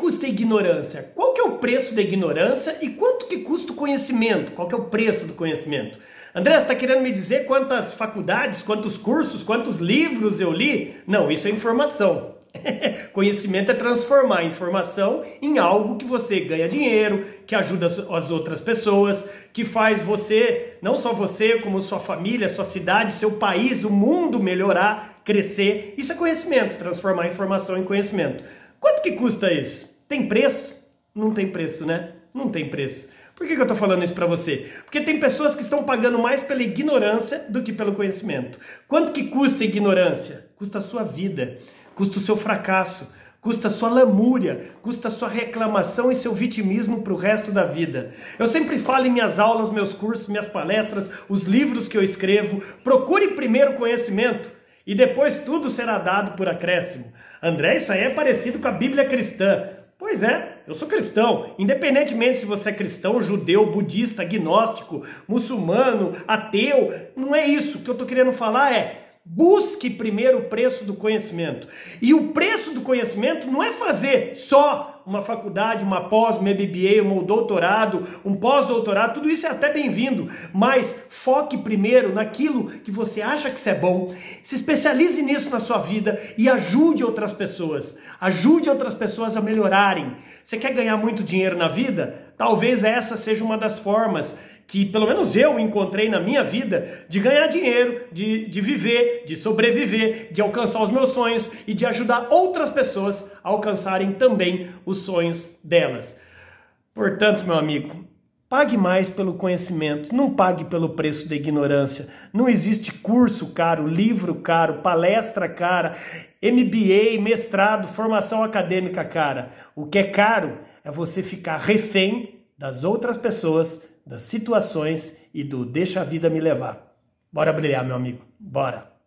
custa a ignorância? Qual que é o preço da ignorância e quanto que custa o conhecimento? Qual que é o preço do conhecimento? André, está querendo me dizer quantas faculdades, quantos cursos, quantos livros eu li? Não, isso é informação. Conhecimento é transformar informação em algo que você ganha dinheiro, que ajuda as outras pessoas, que faz você, não só você, como sua família, sua cidade, seu país, o mundo melhorar, crescer. Isso é conhecimento, transformar informação em conhecimento. Quanto que custa isso? Tem preço? Não tem preço, né? Não tem preço. Por que, que eu estou falando isso para você? Porque tem pessoas que estão pagando mais pela ignorância do que pelo conhecimento. Quanto que custa a ignorância? Custa a sua vida, custa o seu fracasso, custa a sua lamúria, custa a sua reclamação e seu vitimismo para o resto da vida. Eu sempre falo em minhas aulas, meus cursos, minhas palestras, os livros que eu escrevo, procure primeiro conhecimento e depois tudo será dado por acréscimo. André, isso aí é parecido com a Bíblia cristã. Pois é, eu sou cristão. Independentemente se você é cristão, judeu, budista, agnóstico, muçulmano, ateu, não é isso. O que eu estou querendo falar é Busque primeiro o preço do conhecimento. E o preço do conhecimento não é fazer só uma faculdade, uma pós, uma MBA, um doutorado, um pós-doutorado, tudo isso é até bem-vindo, mas foque primeiro naquilo que você acha que isso é bom, se especialize nisso na sua vida e ajude outras pessoas. Ajude outras pessoas a melhorarem. Você quer ganhar muito dinheiro na vida? Talvez essa seja uma das formas que pelo menos eu encontrei na minha vida de ganhar dinheiro, de, de viver, de sobreviver, de alcançar os meus sonhos e de ajudar outras pessoas a alcançarem também os sonhos delas. Portanto, meu amigo, pague mais pelo conhecimento, não pague pelo preço da ignorância. Não existe curso caro, livro caro, palestra cara, MBA, mestrado, formação acadêmica cara. O que é caro é você ficar refém das outras pessoas das situações e do deixa a vida me levar. Bora brilhar, meu amigo. Bora!